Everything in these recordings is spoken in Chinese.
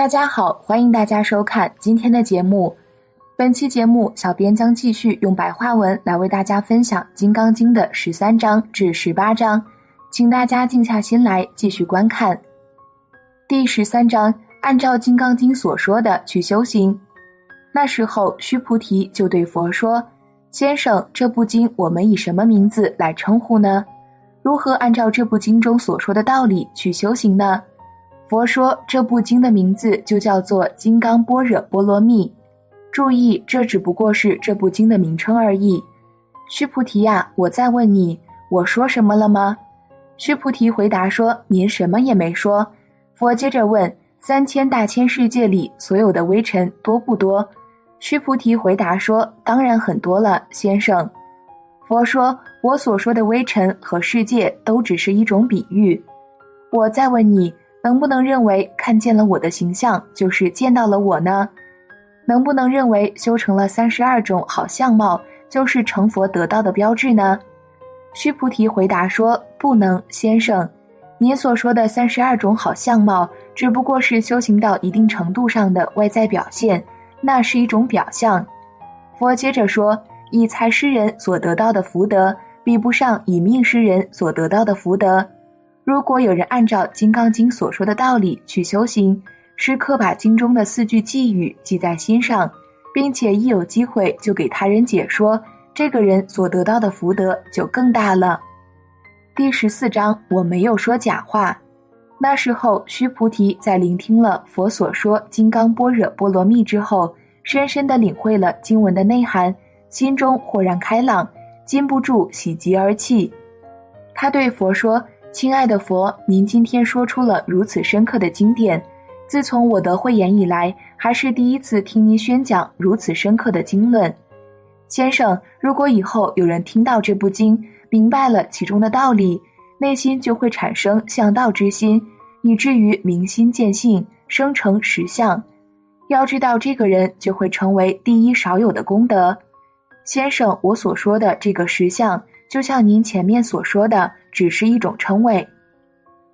大家好，欢迎大家收看今天的节目。本期节目，小编将继续用白话文来为大家分享《金刚经》的十三章至十八章，请大家静下心来继续观看。第十三章，按照《金刚经》所说的去修行。那时候，须菩提就对佛说：“先生，这部经我们以什么名字来称呼呢？如何按照这部经中所说的道理去修行呢？”佛说：“这部经的名字就叫做《金刚般若波罗蜜》。注意，这只不过是这部经的名称而已。”须菩提呀，我再问你，我说什么了吗？须菩提回答说：“您什么也没说。”佛接着问：“三千大千世界里所有的微尘多不多？”须菩提回答说：“当然很多了，先生。”佛说：“我所说的微尘和世界都只是一种比喻。我再问你，能不能认为看见了我的形象就是见到了我呢？能不能认为修成了三十二种好相貌就是成佛得道的标志呢？”须菩提回答说：“不能，先生。您所说的三十二种好相貌，只不过是修行到一定程度上的外在表现。”那是一种表象。佛接着说：“以财施人所得到的福德，比不上以命施人所得到的福德。如果有人按照《金刚经》所说的道理去修行，时刻把经中的四句寄语记在心上，并且一有机会就给他人解说，这个人所得到的福德就更大了。”第十四章，我没有说假话。那时候，须菩提在聆听了佛所说《金刚般若波罗蜜》之后，深深地领会了经文的内涵，心中豁然开朗，禁不住喜极而泣。他对佛说：“亲爱的佛，您今天说出了如此深刻的经典，自从我得慧眼以来，还是第一次听您宣讲如此深刻的经论。先生，如果以后有人听到这部经，明白了其中的道理，内心就会产生向道之心。”以至于明心见性，生成实相。要知道，这个人就会成为第一少有的功德。先生，我所说的这个实相，就像您前面所说的，只是一种称谓。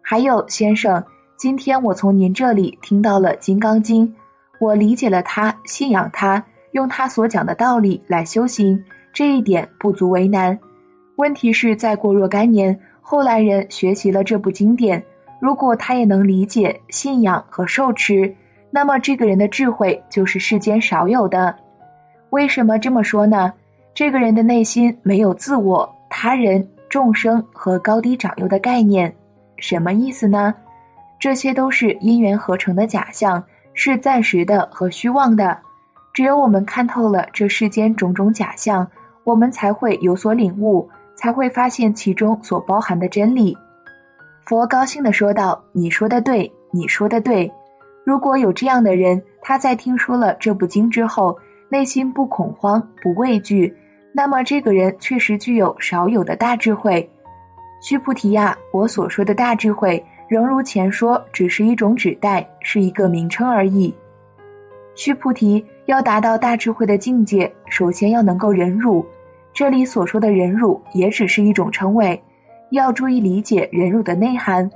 还有，先生，今天我从您这里听到了《金刚经》，我理解了它，信仰它，用他所讲的道理来修行，这一点不足为难。问题是，再过若干年，后来人学习了这部经典。如果他也能理解、信仰和受持，那么这个人的智慧就是世间少有的。为什么这么说呢？这个人的内心没有自我、他人、众生和高低长幼的概念，什么意思呢？这些都是因缘合成的假象，是暂时的和虚妄的。只有我们看透了这世间种种假象，我们才会有所领悟，才会发现其中所包含的真理。佛高兴地说道：“你说的对，你说的对。如果有这样的人，他在听说了这部经之后，内心不恐慌、不畏惧，那么这个人确实具有少有的大智慧。须菩提呀，我所说的大智慧，仍如前说，只是一种指代，是一个名称而已。须菩提要达到大智慧的境界，首先要能够忍辱。这里所说的忍辱，也只是一种称谓。”要注意理解忍辱的内涵，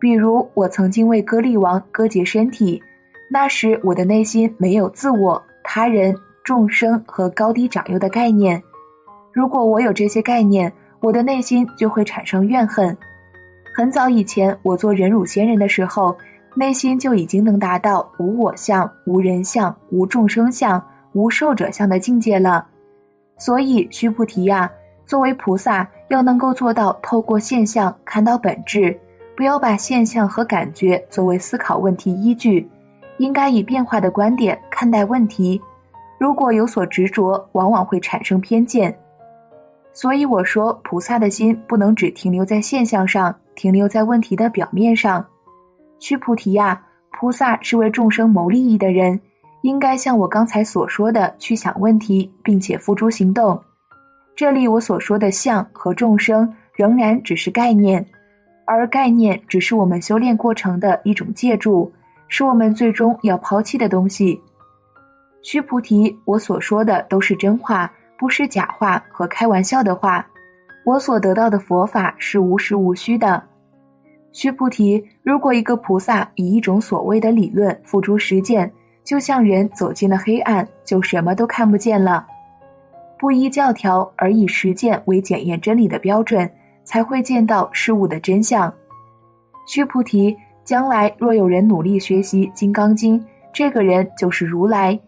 比如我曾经为歌利王割截身体，那时我的内心没有自我、他人、众生和高低长幼的概念。如果我有这些概念，我的内心就会产生怨恨。很早以前，我做忍辱仙人的时候，内心就已经能达到无我相、无人相、无众生相、无寿者相的境界了。所以，须菩提呀。作为菩萨，要能够做到透过现象看到本质，不要把现象和感觉作为思考问题依据，应该以变化的观点看待问题。如果有所执着，往往会产生偏见。所以我说，菩萨的心不能只停留在现象上，停留在问题的表面上。须菩提呀，菩萨是为众生谋利益的人，应该像我刚才所说的去想问题，并且付诸行动。这里我所说的相和众生仍然只是概念，而概念只是我们修炼过程的一种借助，是我们最终要抛弃的东西。须菩提，我所说的都是真话，不是假话和开玩笑的话。我所得到的佛法是无实无虚的。须菩提，如果一个菩萨以一种所谓的理论付诸实践，就像人走进了黑暗，就什么都看不见了。不依教条而以实践为检验真理的标准，才会见到事物的真相。须菩提，将来若有人努力学习《金刚经》，这个人就是如来。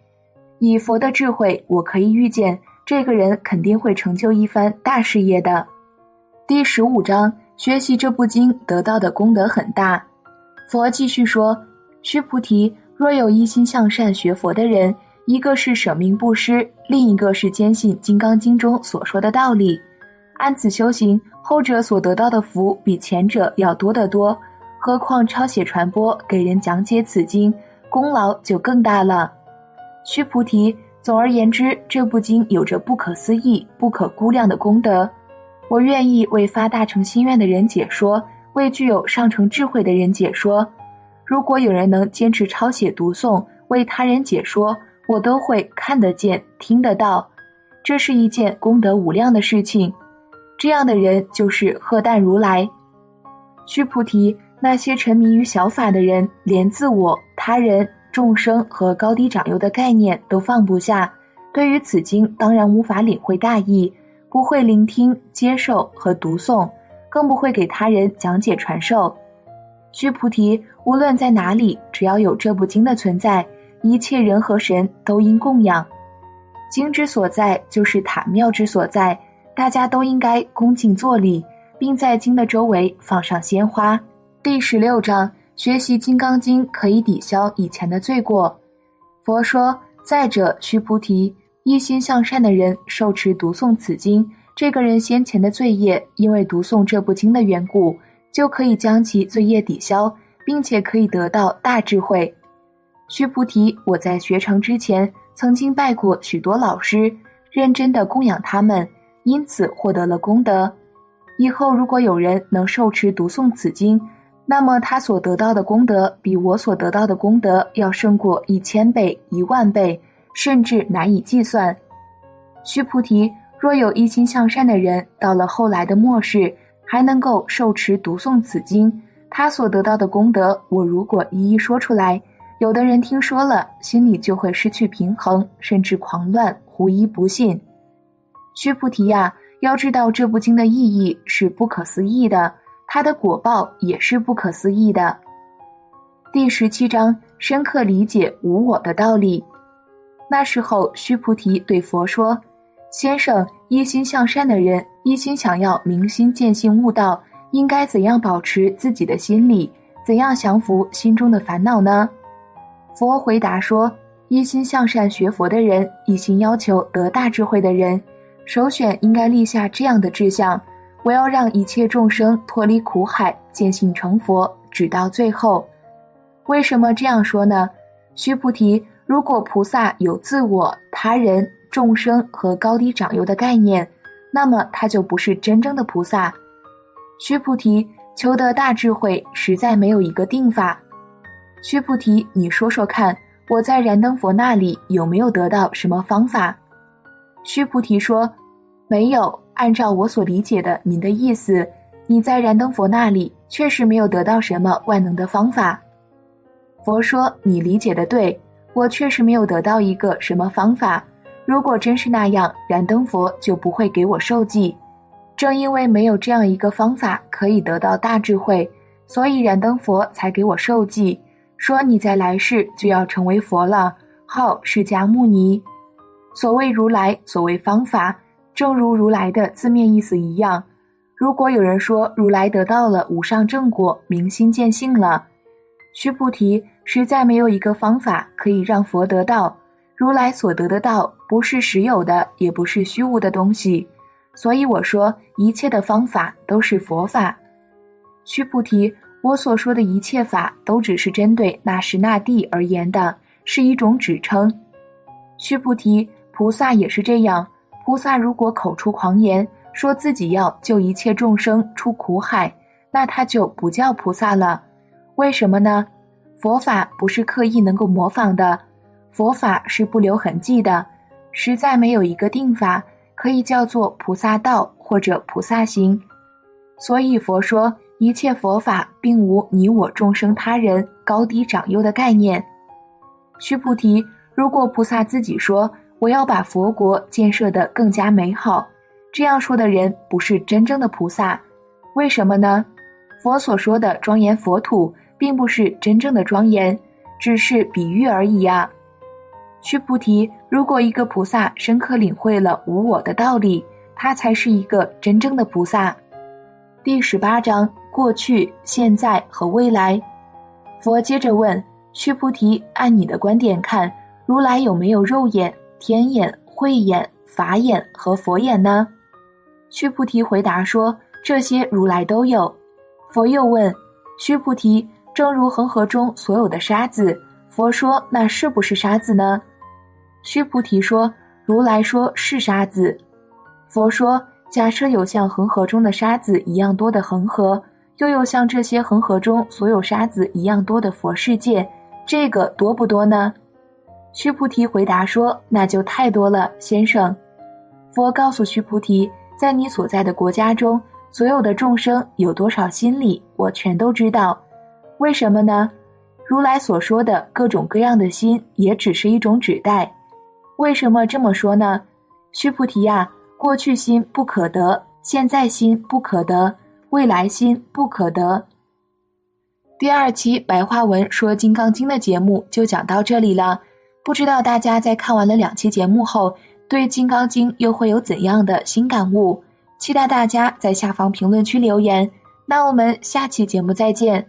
以佛的智慧，我可以预见，这个人肯定会成就一番大事业的。第十五章，学习这部经得到的功德很大。佛继续说：“须菩提，若有一心向善学佛的人，一个是舍命布施，另一个是坚信《金刚经》中所说的道理，按此修行，后者所得到的福比前者要多得多。何况抄写传播，给人讲解此经，功劳就更大了。”须菩提，总而言之，这部经有着不可思议、不可估量的功德。我愿意为发大乘心愿的人解说，为具有上乘智慧的人解说。如果有人能坚持抄写读诵，为他人解说，我都会看得见、听得到。这是一件功德无量的事情。这样的人就是鹤旦如来。须菩提，那些沉迷于小法的人，连自我、他人。众生和高低长幼的概念都放不下，对于此经当然无法领会大意，不会聆听、接受和读诵，更不会给他人讲解传授。须菩提，无论在哪里，只要有这部经的存在，一切人和神都应供养。经之所在，就是塔庙之所在，大家都应该恭敬作礼，并在经的周围放上鲜花。第十六章。学习《金刚经》可以抵消以前的罪过。佛说：“再者，须菩提，一心向善的人受持读诵此经，这个人先前的罪业，因为读诵这部经的缘故，就可以将其罪业抵消，并且可以得到大智慧。”须菩提，我在学成之前，曾经拜过许多老师，认真的供养他们，因此获得了功德。以后如果有人能受持读诵此经，那么他所得到的功德，比我所得到的功德要胜过一千倍、一万倍，甚至难以计算。须菩提，若有一心向善的人，到了后来的末世，还能够受持读诵此经，他所得到的功德，我如果一一说出来，有的人听说了，心里就会失去平衡，甚至狂乱，狐疑不信。须菩提呀，要知道这部经的意义是不可思议的。他的果报也是不可思议的。第十七章深刻理解无我的道理。那时候，须菩提对佛说：“先生，一心向善的人，一心想要明心见性悟道，应该怎样保持自己的心理？怎样降服心中的烦恼呢？”佛回答说：“一心向善学佛的人，一心要求得大智慧的人，首选应该立下这样的志向。”我要让一切众生脱离苦海，见性成佛，直到最后。为什么这样说呢？须菩提，如果菩萨有自我、他人、众生和高低长幼的概念，那么他就不是真正的菩萨。须菩提，求得大智慧，实在没有一个定法。须菩提，你说说看，我在燃灯佛那里有没有得到什么方法？须菩提说，没有。按照我所理解的您的意思，你在燃灯佛那里确实没有得到什么万能的方法。佛说：“你理解的对，我确实没有得到一个什么方法。如果真是那样，燃灯佛就不会给我受记。正因为没有这样一个方法可以得到大智慧，所以燃灯佛才给我受记，说你在来世就要成为佛了，号释迦牟尼。所谓如来，所谓方法。”正如如来的字面意思一样，如果有人说如来得到了无上正果，明心见性了，须菩提，实在没有一个方法可以让佛得到。如来所得的道，不是实有的，也不是虚无的东西。所以我说，一切的方法都是佛法。须菩提，我所说的一切法，都只是针对那时那地而言的，是一种指称。须菩提，菩萨也是这样。菩萨如果口出狂言，说自己要救一切众生出苦海，那他就不叫菩萨了。为什么呢？佛法不是刻意能够模仿的，佛法是不留痕迹的，实在没有一个定法可以叫做菩萨道或者菩萨行。所以佛说，一切佛法并无你我众生他人高低长幼的概念。须菩提，如果菩萨自己说我要把佛国建设得更加美好，这样说的人不是真正的菩萨。为什么呢？佛所说的庄严佛土，并不是真正的庄严，只是比喻而已呀。须菩提，如果一个菩萨深刻领会了无我的道理，他才是一个真正的菩萨。第十八章：过去、现在和未来。佛接着问须菩提：“按你的观点看，如来有没有肉眼、天眼、慧眼、法眼和佛眼呢？”须菩提回答说：“这些如来都有。”佛又问须菩提：“正如恒河中所有的沙子，佛说那是不是沙子呢？”须菩提说：“如来说是沙子。”佛说：“假设有像恒河中的沙子一样多的恒河，又有像这些恒河中所有沙子一样多的佛世界，这个多不多呢？”须菩提回答说：“那就太多了，先生。”佛告诉须菩提：“在你所在的国家中，所有的众生有多少心理，我全都知道。为什么呢？如来所说的各种各样的心，也只是一种指代。”为什么这么说呢？须菩提呀，过去心不可得，现在心不可得，未来心不可得。第二期白话文说《金刚经》的节目就讲到这里了。不知道大家在看完了两期节目后，对《金刚经》又会有怎样的新感悟？期待大家在下方评论区留言。那我们下期节目再见。